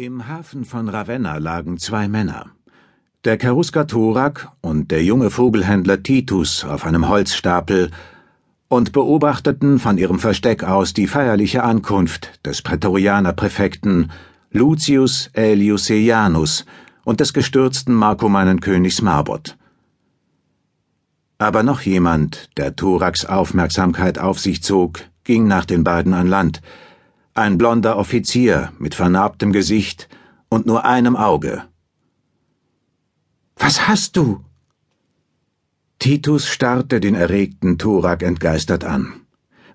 Im Hafen von Ravenna lagen zwei Männer. Der Cherusker Thorak und der junge Vogelhändler Titus auf einem Holzstapel und beobachteten von ihrem Versteck aus die feierliche Ankunft des Prätorianerpräfekten Lucius Aelius Seianus und des gestürzten markomannen Königs Marbot. Aber noch jemand, der Thoraks Aufmerksamkeit auf sich zog, ging nach den beiden an Land – ein blonder Offizier mit vernarbtem Gesicht und nur einem Auge. Was hast du? Titus starrte den erregten Thorak entgeistert an.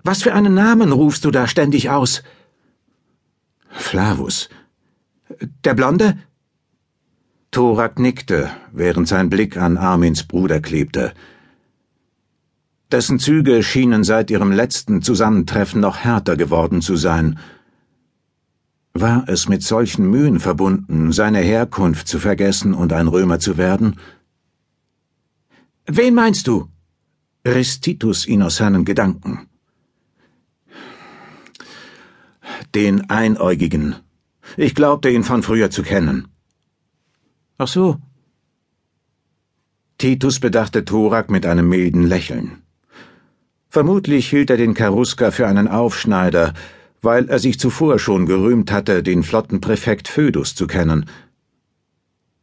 Was für einen Namen rufst du da ständig aus? Flavus. Der Blonde? Thorak nickte, während sein Blick an Armins Bruder klebte. Dessen Züge schienen seit ihrem letzten Zusammentreffen noch härter geworden zu sein. War es mit solchen Mühen verbunden, seine Herkunft zu vergessen und ein Römer zu werden? Wen meinst du? riss Titus ihn aus seinen Gedanken. Den Einäugigen. Ich glaubte ihn von früher zu kennen. Ach so. Titus bedachte Thorak mit einem milden Lächeln. Vermutlich hielt er den Karuska für einen Aufschneider, weil er sich zuvor schon gerühmt hatte, den Flottenpräfekt Födus zu kennen.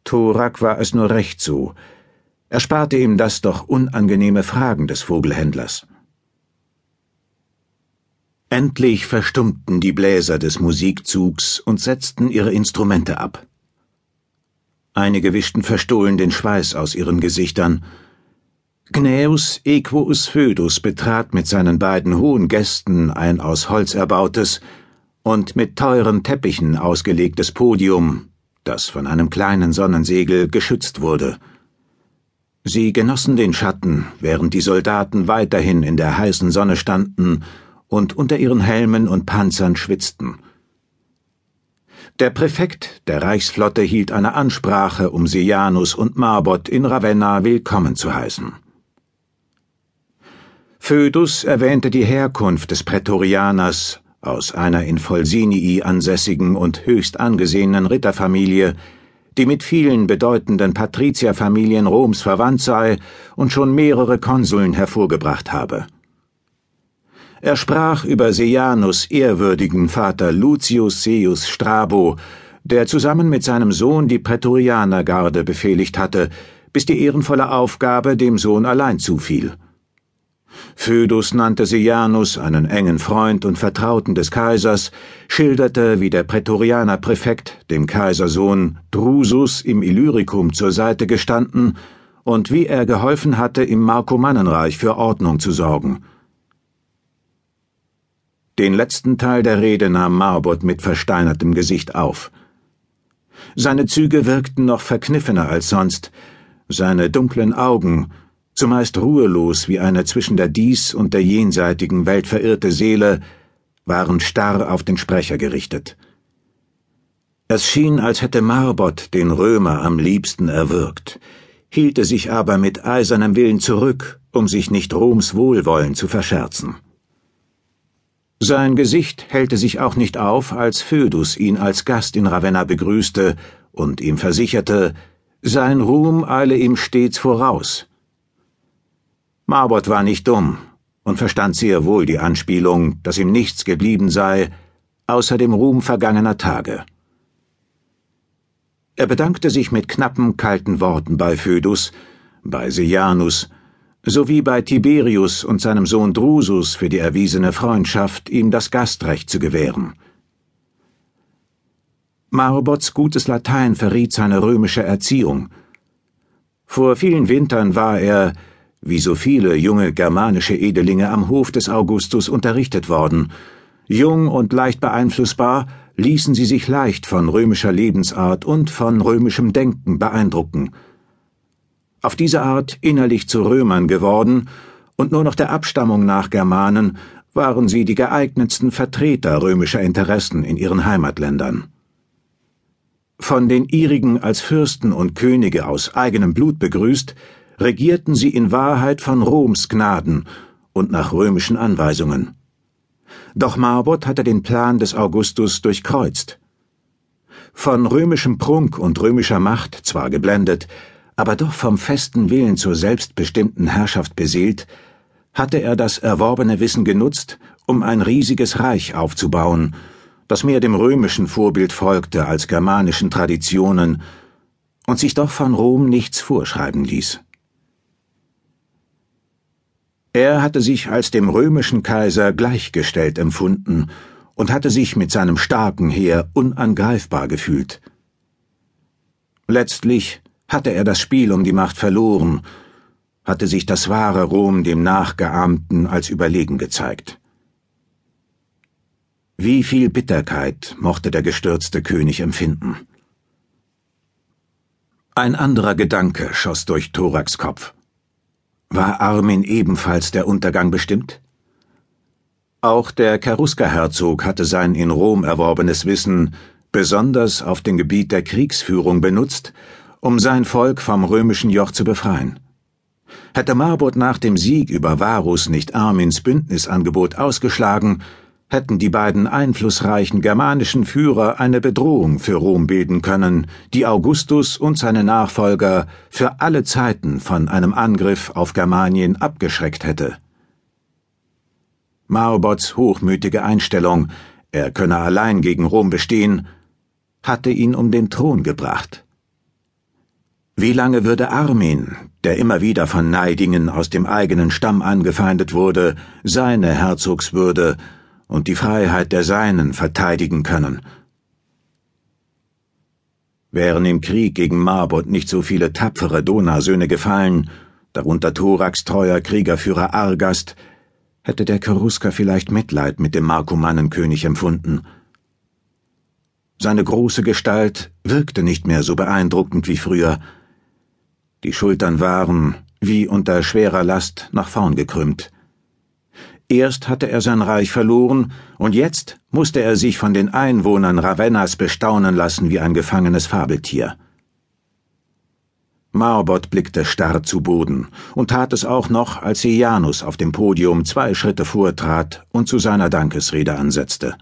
Thorak war es nur recht so. Er sparte ihm das doch unangenehme Fragen des Vogelhändlers. Endlich verstummten die Bläser des Musikzugs und setzten ihre Instrumente ab. Einige wischten verstohlen den Schweiß aus ihren Gesichtern, Gnaeus Equus Födus betrat mit seinen beiden hohen Gästen ein aus Holz erbautes und mit teuren Teppichen ausgelegtes Podium, das von einem kleinen Sonnensegel geschützt wurde. Sie genossen den Schatten, während die Soldaten weiterhin in der heißen Sonne standen und unter ihren Helmen und Panzern schwitzten. Der Präfekt der Reichsflotte hielt eine Ansprache, um Sejanus und Marbot in Ravenna willkommen zu heißen. Födus erwähnte die Herkunft des Prätorianers aus einer in Volsinii ansässigen und höchst angesehenen Ritterfamilie, die mit vielen bedeutenden Patrizierfamilien Roms verwandt sei und schon mehrere Konsuln hervorgebracht habe. Er sprach über Sejanus ehrwürdigen Vater Lucius Seius Strabo, der zusammen mit seinem Sohn die Prätorianergarde befehligt hatte, bis die ehrenvolle Aufgabe dem Sohn allein zufiel. Födus nannte Sejanus einen engen Freund und Vertrauten des Kaisers, schilderte, wie der Prätorianerpräfekt dem Kaisersohn Drusus im Illyricum zur Seite gestanden und wie er geholfen hatte, im Markomannenreich für Ordnung zu sorgen. Den letzten Teil der Rede nahm Marbot mit versteinertem Gesicht auf. Seine Züge wirkten noch verkniffener als sonst, seine dunklen Augen, zumeist ruhelos wie eine zwischen der dies und der jenseitigen Welt verirrte Seele, waren starr auf den Sprecher gerichtet. Es schien, als hätte Marbot den Römer am liebsten erwürgt, hielte sich aber mit eisernem Willen zurück, um sich nicht Roms Wohlwollen zu verscherzen. Sein Gesicht hellte sich auch nicht auf, als Födus ihn als Gast in Ravenna begrüßte und ihm versicherte, sein Ruhm eile ihm stets voraus. Marbot war nicht dumm und verstand sehr wohl die Anspielung, dass ihm nichts geblieben sei, außer dem Ruhm vergangener Tage. Er bedankte sich mit knappen, kalten Worten bei Födus, bei Sejanus, sowie bei Tiberius und seinem Sohn Drusus für die erwiesene Freundschaft, ihm das Gastrecht zu gewähren. Marbots gutes Latein verriet seine römische Erziehung. Vor vielen Wintern war er, wie so viele junge germanische Edelinge am Hof des Augustus unterrichtet worden. Jung und leicht beeinflussbar ließen sie sich leicht von römischer Lebensart und von römischem Denken beeindrucken. Auf diese Art innerlich zu Römern geworden und nur noch der Abstammung nach Germanen waren sie die geeignetsten Vertreter römischer Interessen in ihren Heimatländern. Von den ihrigen als Fürsten und Könige aus eigenem Blut begrüßt, regierten sie in Wahrheit von Roms Gnaden und nach römischen Anweisungen. Doch Marbot hatte den Plan des Augustus durchkreuzt. Von römischem Prunk und römischer Macht zwar geblendet, aber doch vom festen Willen zur selbstbestimmten Herrschaft beseelt, hatte er das erworbene Wissen genutzt, um ein riesiges Reich aufzubauen, das mehr dem römischen Vorbild folgte als germanischen Traditionen und sich doch von Rom nichts vorschreiben ließ. Er hatte sich als dem römischen Kaiser gleichgestellt empfunden und hatte sich mit seinem starken Heer unangreifbar gefühlt. Letztlich hatte er das Spiel um die Macht verloren, hatte sich das wahre Rom dem Nachgeahmten als überlegen gezeigt. Wie viel Bitterkeit mochte der gestürzte König empfinden? Ein anderer Gedanke schoss durch Thoraks Kopf. War Armin ebenfalls der Untergang bestimmt? Auch der Cherusker-Herzog hatte sein in Rom erworbenes Wissen besonders auf dem Gebiet der Kriegsführung benutzt, um sein Volk vom römischen Joch zu befreien. Hätte Marbot nach dem Sieg über Varus nicht Armins Bündnisangebot ausgeschlagen, hätten die beiden einflussreichen germanischen Führer eine Bedrohung für Rom bilden können, die Augustus und seine Nachfolger für alle Zeiten von einem Angriff auf Germanien abgeschreckt hätte. Marbots hochmütige Einstellung, er könne allein gegen Rom bestehen, hatte ihn um den Thron gebracht. Wie lange würde Armin, der immer wieder von Neidingen aus dem eigenen Stamm angefeindet wurde, seine Herzogswürde und die Freiheit der Seinen verteidigen können. Wären im Krieg gegen Marbot nicht so viele tapfere Donasöhne gefallen, darunter Thoraks treuer Kriegerführer Argast, hätte der Cherusker vielleicht Mitleid mit dem Markomannenkönig empfunden. Seine große Gestalt wirkte nicht mehr so beeindruckend wie früher. Die Schultern waren, wie unter schwerer Last, nach vorn gekrümmt. Erst hatte er sein Reich verloren, und jetzt musste er sich von den Einwohnern Ravennas bestaunen lassen wie ein gefangenes Fabeltier. Marbot blickte starr zu Boden und tat es auch noch, als Sejanus auf dem Podium zwei Schritte vortrat und zu seiner Dankesrede ansetzte.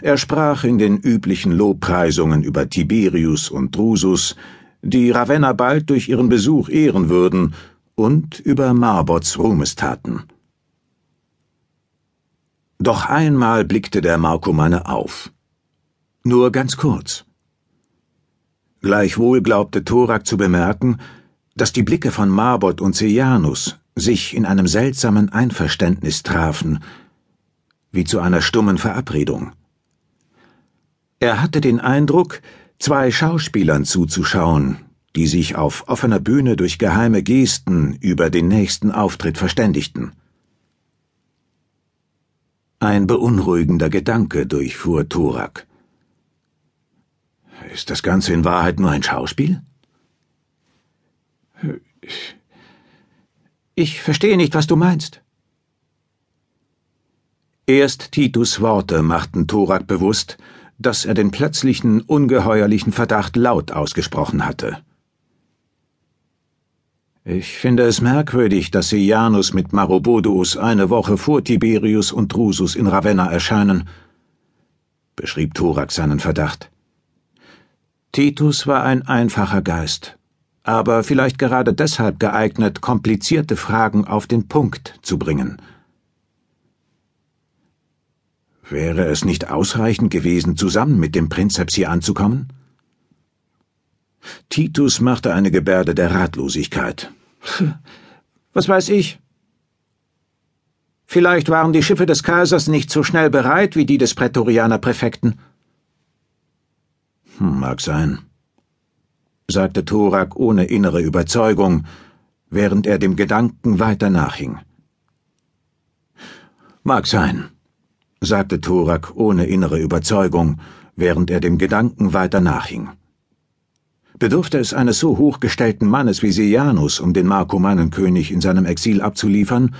Er sprach in den üblichen Lobpreisungen über Tiberius und Drusus, die Ravenna bald durch ihren Besuch ehren würden, und über Marbots Ruhmestaten. Doch einmal blickte der Markomanne auf. Nur ganz kurz. Gleichwohl glaubte Thorak zu bemerken, dass die Blicke von Marbot und Sejanus sich in einem seltsamen Einverständnis trafen, wie zu einer stummen Verabredung. Er hatte den Eindruck, zwei Schauspielern zuzuschauen, die sich auf offener Bühne durch geheime Gesten über den nächsten Auftritt verständigten. Ein beunruhigender Gedanke durchfuhr Turak. Ist das Ganze in Wahrheit nur ein Schauspiel? Ich verstehe nicht, was du meinst. Erst Titus Worte machten Thorak bewusst, dass er den plötzlichen, ungeheuerlichen Verdacht laut ausgesprochen hatte. Ich finde es merkwürdig, dass Sejanus mit Maroboduus eine Woche vor Tiberius und Drusus in Ravenna erscheinen, beschrieb Thorak seinen Verdacht. Titus war ein einfacher Geist, aber vielleicht gerade deshalb geeignet, komplizierte Fragen auf den Punkt zu bringen. Wäre es nicht ausreichend gewesen, zusammen mit dem Prinzeps hier anzukommen? Titus machte eine Gebärde der Ratlosigkeit. Was weiß ich? Vielleicht waren die Schiffe des Kaisers nicht so schnell bereit wie die des Prätorianerpräfekten. Hm, mag sein, sagte Thorak ohne innere Überzeugung, während er dem Gedanken weiter nachhing. Mag sein, sagte Thorak ohne innere Überzeugung, während er dem Gedanken weiter nachhing. Bedurfte es eines so hochgestellten Mannes wie Sejanus, um den Markomannenkönig in seinem Exil abzuliefern?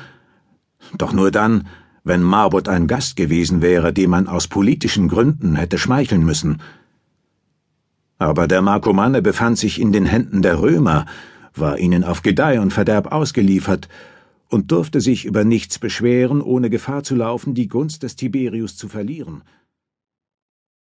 Doch nur dann, wenn Marbot ein Gast gewesen wäre, dem man aus politischen Gründen hätte schmeicheln müssen. Aber der Markomanne befand sich in den Händen der Römer, war ihnen auf Gedeih und Verderb ausgeliefert und durfte sich über nichts beschweren, ohne Gefahr zu laufen, die Gunst des Tiberius zu verlieren.